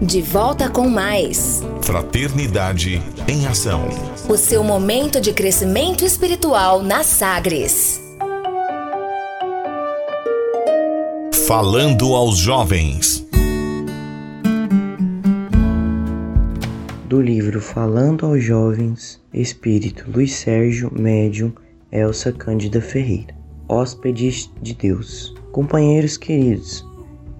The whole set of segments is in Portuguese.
De volta com mais. Fraternidade em Ação. O seu momento de crescimento espiritual na Sagres. Falando aos jovens. Do livro Falando aos Jovens, Espírito Luiz Sérgio Médium Elsa Cândida Ferreira. Hóspedes de Deus. Companheiros queridos,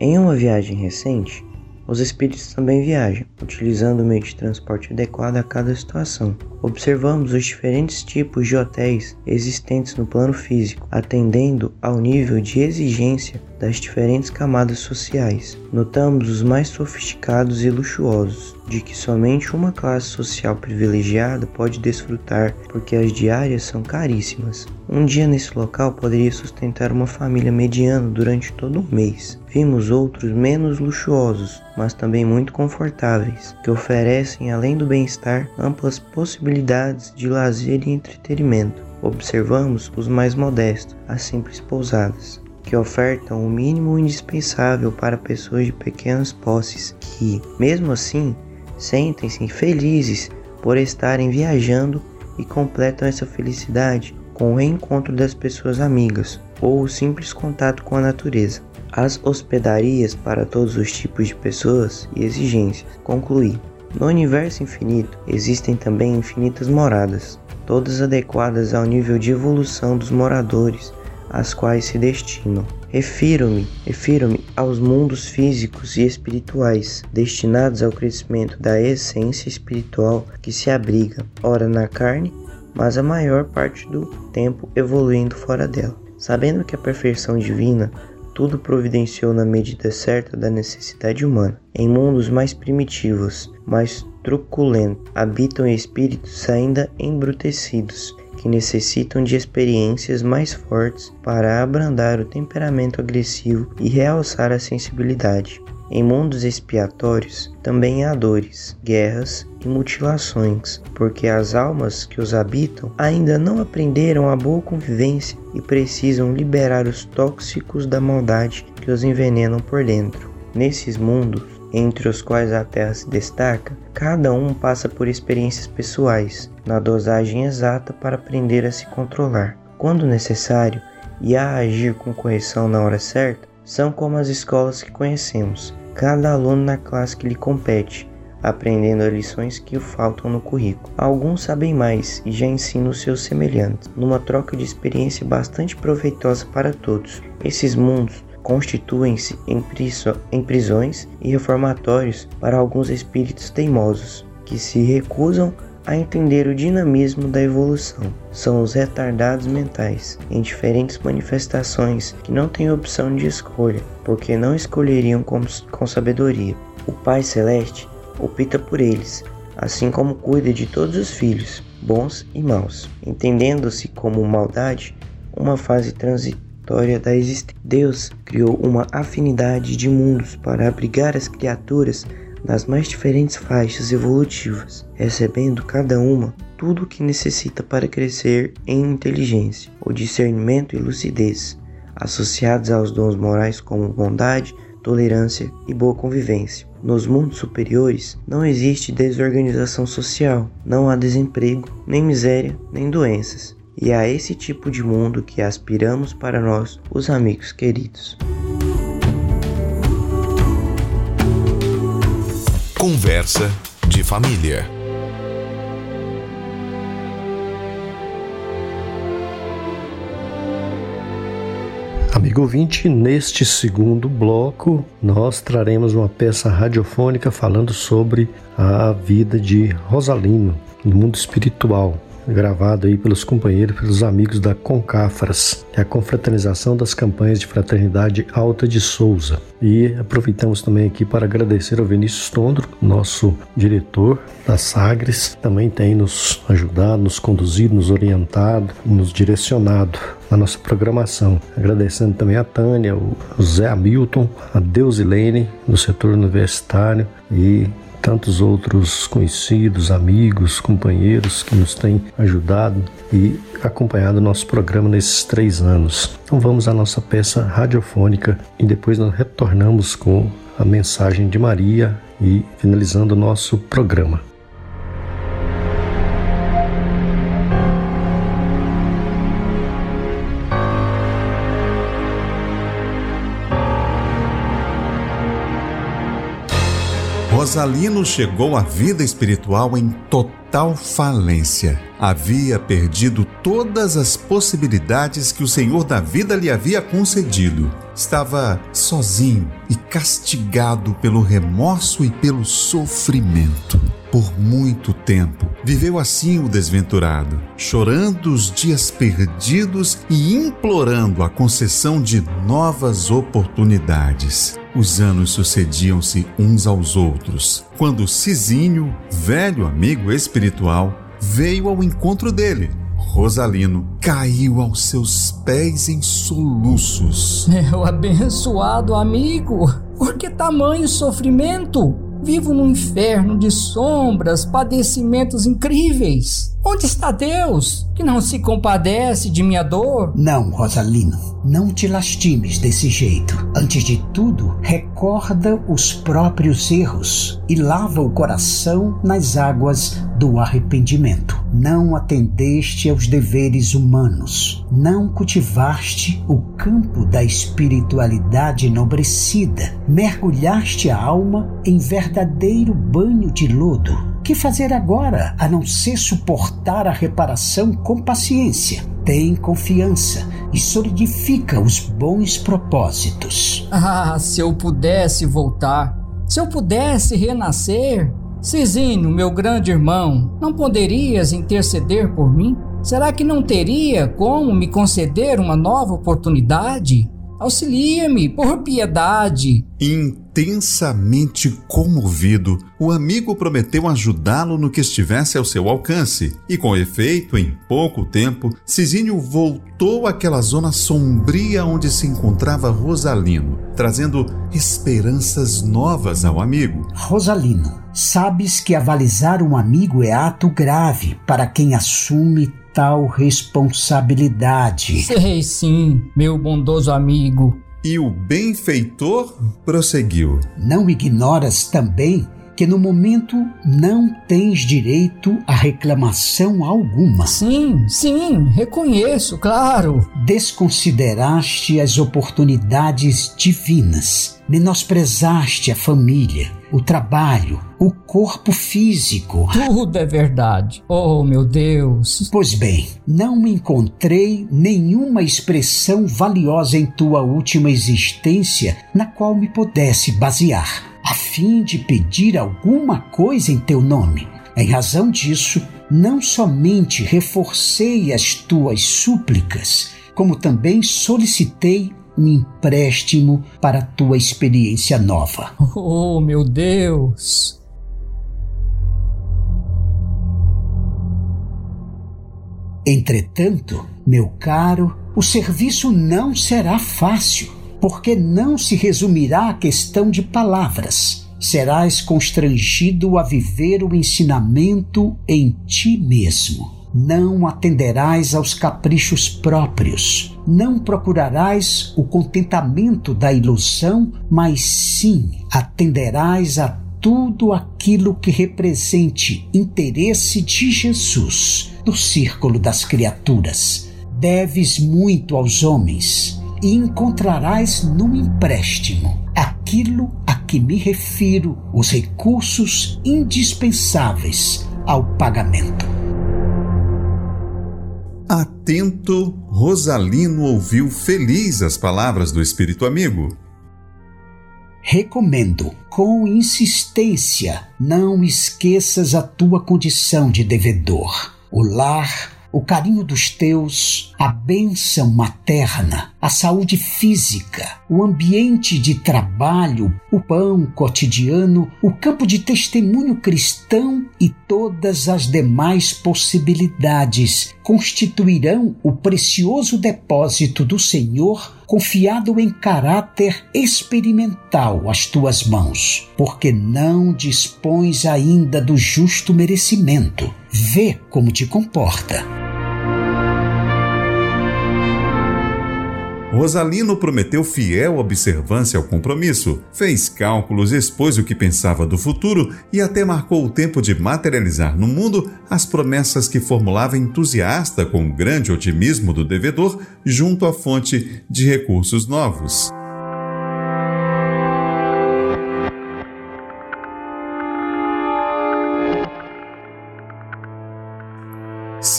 em uma viagem recente, os espíritos também viajam, utilizando o meio de transporte adequado a cada situação. Observamos os diferentes tipos de hotéis existentes no plano físico, atendendo ao nível de exigência das diferentes camadas sociais. Notamos os mais sofisticados e luxuosos, de que somente uma classe social privilegiada pode desfrutar, porque as diárias são caríssimas. Um dia nesse local poderia sustentar uma família mediana durante todo um mês. Vimos outros menos luxuosos, mas também muito confortáveis, que oferecem, além do bem-estar, amplas possibilidades de lazer e entretenimento. Observamos os mais modestos, as simples pousadas, que ofertam o mínimo indispensável para pessoas de pequenas posses, que, mesmo assim, sentem-se felizes por estarem viajando e completam essa felicidade com o reencontro das pessoas amigas ou o simples contato com a natureza. As hospedarias para todos os tipos de pessoas e exigências. Concluí. No universo infinito existem também infinitas moradas, todas adequadas ao nível de evolução dos moradores às quais se destinam. Refiro-me, refiro-me aos mundos físicos e espirituais, destinados ao crescimento da essência espiritual que se abriga, ora na carne, mas a maior parte do tempo evoluindo fora dela. Sabendo que a perfeição divina tudo providenciou na medida certa da necessidade humana. Em mundos mais primitivos, mais truculentos, habitam espíritos ainda embrutecidos, que necessitam de experiências mais fortes para abrandar o temperamento agressivo e realçar a sensibilidade. Em mundos expiatórios também há dores, guerras e mutilações, porque as almas que os habitam ainda não aprenderam a boa convivência e precisam liberar os tóxicos da maldade que os envenenam por dentro. Nesses mundos, entre os quais a Terra se destaca, cada um passa por experiências pessoais, na dosagem exata para aprender a se controlar. Quando necessário, e a agir com correção na hora certa, são como as escolas que conhecemos, cada aluno na classe que lhe compete, aprendendo as lições que faltam no currículo. Alguns sabem mais e já ensinam os seus semelhantes, numa troca de experiência bastante proveitosa para todos. Esses mundos constituem-se em, em prisões e reformatórios para alguns espíritos teimosos, que se recusam a entender o dinamismo da evolução. São os retardados mentais, em diferentes manifestações que não têm opção de escolha, porque não escolheriam com, com sabedoria. O Pai Celeste opta por eles, assim como cuida de todos os filhos, bons e maus, entendendo-se como maldade uma fase transitória da existência. Deus criou uma afinidade de mundos para abrigar as criaturas nas mais diferentes faixas evolutivas, recebendo cada uma tudo o que necessita para crescer em inteligência, o discernimento e lucidez, associados aos dons morais como bondade, tolerância e boa convivência. Nos mundos superiores não existe desorganização social, não há desemprego, nem miséria, nem doenças. E é a esse tipo de mundo que aspiramos para nós, os amigos queridos. Conversa de família. Amigo ouvinte, neste segundo bloco nós traremos uma peça radiofônica falando sobre a vida de Rosalino no mundo espiritual gravado aí pelos companheiros, pelos amigos da Concafras, que é a confraternização das campanhas de fraternidade Alta de Souza. E aproveitamos também aqui para agradecer ao Vinícius Tondro, nosso diretor da Sagres, também tem nos ajudado, nos conduzido, nos orientado, nos direcionado na nossa programação. Agradecendo também a Tânia, o Zé Hamilton, a Deusilene, do setor universitário e tantos outros conhecidos, amigos, companheiros que nos têm ajudado e acompanhado nosso programa nesses três anos. Então vamos à nossa peça radiofônica e depois nós retornamos com a mensagem de Maria e finalizando o nosso programa. Rosalino chegou à vida espiritual em total falência. Havia perdido todas as possibilidades que o Senhor da vida lhe havia concedido. Estava sozinho e castigado pelo remorso e pelo sofrimento. Por muito tempo viveu assim o desventurado, chorando os dias perdidos e implorando a concessão de novas oportunidades. Os anos sucediam-se uns aos outros, quando Cizinho, velho amigo espiritual, veio ao encontro dele. Rosalino caiu aos seus pés em soluços. Meu abençoado amigo, por que tamanho sofrimento? Vivo num inferno de sombras, padecimentos incríveis. Onde está Deus, que não se compadece de minha dor? Não, Rosalino, não te lastimes desse jeito. Antes de tudo, recorda os próprios erros e lava o coração nas águas do arrependimento. Não atendeste aos deveres humanos, não cultivaste o campo da espiritualidade enobrecida, mergulhaste a alma em verdadeiro banho de lodo que fazer agora a não ser suportar a reparação com paciência? Tem confiança e solidifica os bons propósitos. Ah, se eu pudesse voltar, se eu pudesse renascer. Cizinho, meu grande irmão, não poderias interceder por mim? Será que não teria como me conceder uma nova oportunidade? Auxilia-me, por piedade. Intensamente comovido, o amigo prometeu ajudá-lo no que estivesse ao seu alcance, e com efeito, em pouco tempo, Cisínio voltou àquela zona sombria onde se encontrava Rosalino, trazendo esperanças novas ao amigo. Rosalino, sabes que avalizar um amigo é ato grave para quem assume tal responsabilidade. Sei sim, meu bondoso amigo. E o benfeitor prosseguiu: Não ignoras também que no momento não tens direito a reclamação alguma. Sim, sim, reconheço, claro. Desconsideraste as oportunidades divinas, menosprezaste a família, o trabalho, o corpo físico. Tudo é verdade. Oh, meu Deus. Pois bem, não encontrei nenhuma expressão valiosa em tua última existência na qual me pudesse basear a fim de pedir alguma coisa em teu nome. Em razão disso, não somente reforcei as tuas súplicas, como também solicitei um empréstimo para tua experiência nova. Oh, meu Deus! Entretanto, meu caro, o serviço não será fácil porque não se resumirá a questão de palavras. Serás constrangido a viver o ensinamento em ti mesmo. Não atenderás aos caprichos próprios, não procurarás o contentamento da ilusão, mas sim atenderás a tudo aquilo que represente interesse de Jesus no círculo das criaturas. Deves muito aos homens, e encontrarás no empréstimo aquilo a que me refiro, os recursos indispensáveis ao pagamento. Atento, Rosalino ouviu feliz as palavras do espírito amigo. Recomendo, com insistência, não esqueças a tua condição de devedor. O lar o carinho dos teus, a bênção materna, a saúde física, o ambiente de trabalho, o pão cotidiano, o campo de testemunho cristão e todas as demais possibilidades constituirão o precioso depósito do Senhor confiado em caráter experimental às tuas mãos, porque não dispões ainda do justo merecimento. Vê como te comporta. Rosalino prometeu fiel observância ao compromisso, fez cálculos, expôs o que pensava do futuro e até marcou o tempo de materializar no mundo as promessas que formulava entusiasta com o grande otimismo do devedor junto à fonte de recursos novos.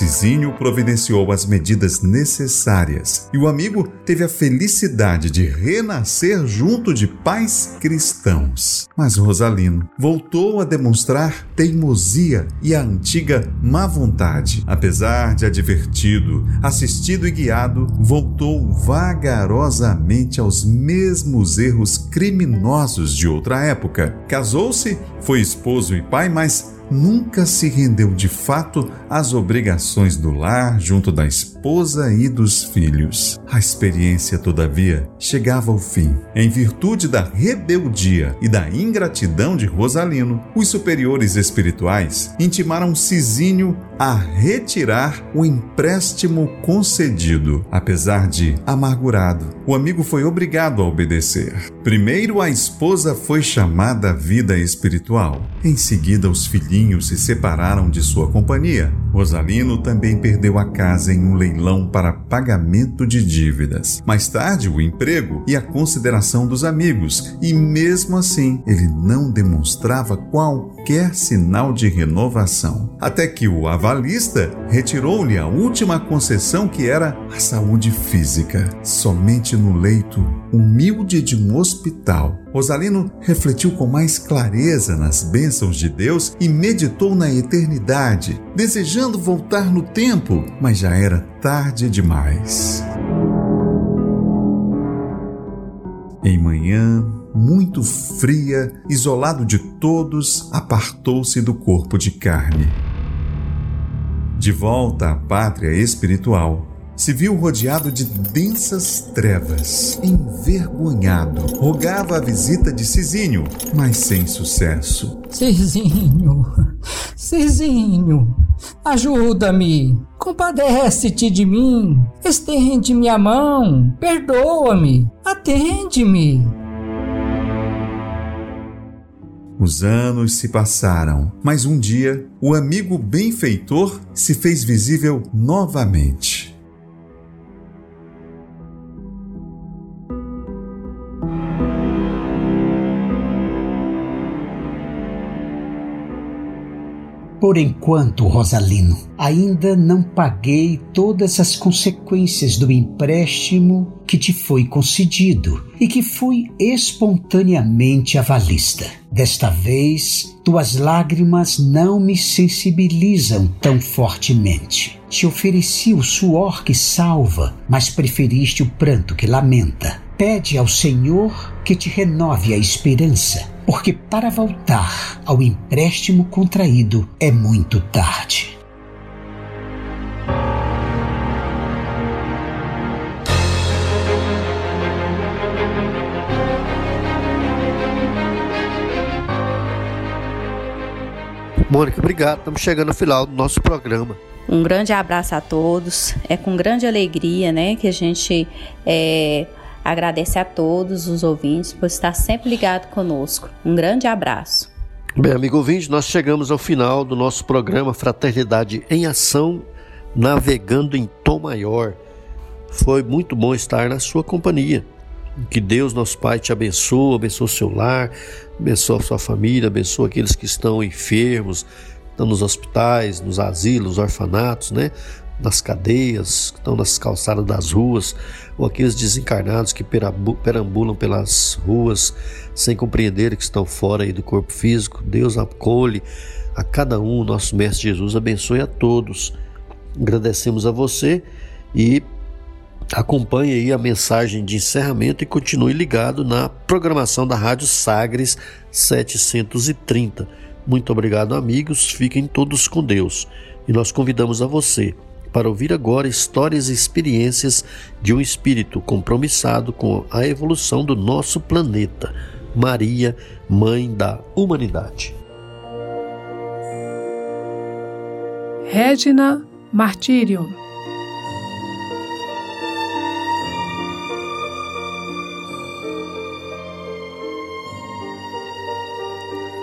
Cizinho providenciou as medidas necessárias e o amigo teve a felicidade de renascer junto de pais cristãos. Mas Rosalino voltou a demonstrar teimosia e a antiga má vontade. Apesar de advertido, assistido e guiado, voltou vagarosamente aos mesmos erros criminosos de outra época. Casou-se, foi esposo e pai, mas nunca se rendeu de fato às obrigações do lar junto da esposa e dos filhos. A experiência, todavia, chegava ao fim. Em virtude da rebeldia e da ingratidão de Rosalino, os superiores espirituais intimaram Cisinho a retirar o empréstimo concedido. Apesar de amargurado, o amigo foi obrigado a obedecer. Primeiro, a esposa foi chamada à vida espiritual. Em seguida, os filhinhos se separaram de sua companhia. Rosalino também perdeu a casa em um leilão para pagamento de dívidas. Mais tarde, o emprego e a consideração dos amigos, e mesmo assim, ele não demonstrava qualquer sinal de renovação. Até que o avalista retirou-lhe a última concessão que era a saúde física. Somente no leito humilde de um hospital, Rosalino refletiu com mais clareza nas bênçãos de Deus e meditou na eternidade, desejando voltar no tempo, mas já era tarde demais. Em manhã, muito fria, isolado de todos, apartou-se do corpo de carne. De volta à pátria espiritual, se viu rodeado de densas trevas. Envergonhado, rogava a visita de Cizinho, mas sem sucesso. Cizinho, Cizinho, ajuda-me, compadece-te de mim, estende-me a mão, perdoa-me, atende-me. Os anos se passaram, mas um dia o amigo benfeitor se fez visível novamente. Por enquanto, Rosalino, ainda não paguei todas as consequências do empréstimo que te foi concedido e que fui espontaneamente avalista. Desta vez, tuas lágrimas não me sensibilizam tão fortemente. Te ofereci o suor que salva, mas preferiste o pranto que lamenta. Pede ao Senhor que te renove a esperança porque para voltar ao empréstimo contraído é muito tarde. Mônica, obrigado. Estamos chegando ao final do nosso programa. Um grande abraço a todos. É com grande alegria, né, que a gente é, Agradece a todos os ouvintes por estar sempre ligado conosco. Um grande abraço. Bem, amigo ouvinte, nós chegamos ao final do nosso programa Fraternidade em Ação, navegando em tom maior. Foi muito bom estar na sua companhia. Que Deus, nosso Pai, te abençoe, abençoe o seu lar, abençoe a sua família, abençoe aqueles que estão enfermos, estão nos hospitais, nos asilos, orfanatos, né? Nas cadeias, que estão nas calçadas das ruas, ou aqueles desencarnados que perambulam pelas ruas sem compreender que estão fora do corpo físico. Deus acolhe a cada um, nosso Mestre Jesus abençoe a todos. Agradecemos a você e acompanhe aí a mensagem de encerramento e continue ligado na programação da Rádio Sagres 730. Muito obrigado, amigos. Fiquem todos com Deus. E nós convidamos a você para ouvir agora histórias e experiências de um espírito compromissado com a evolução do nosso planeta, Maria, Mãe da Humanidade. Regina Martírio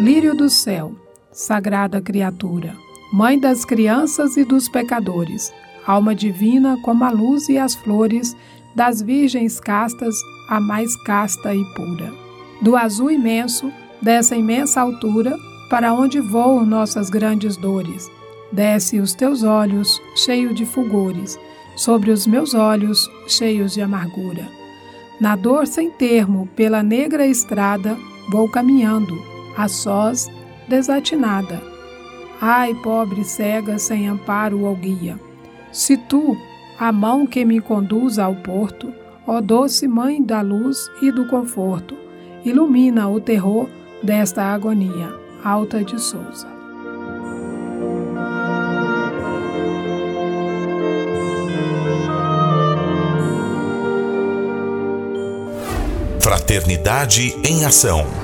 Lírio do céu, sagrada criatura mãe das crianças e dos pecadores, alma divina como a luz e as flores, das virgens castas, a mais casta e pura. Do azul imenso, dessa imensa altura, para onde voam nossas grandes dores, desce os teus olhos, cheio de fulgores, sobre os meus olhos, cheios de amargura. Na dor sem termo, pela negra estrada, vou caminhando, a sós, desatinada. Ai, pobre cega, sem amparo ou guia. Se tu, a mão que me conduz ao porto, ó doce mãe da luz e do conforto, ilumina o terror desta agonia. Alta de Souza. Fraternidade em Ação.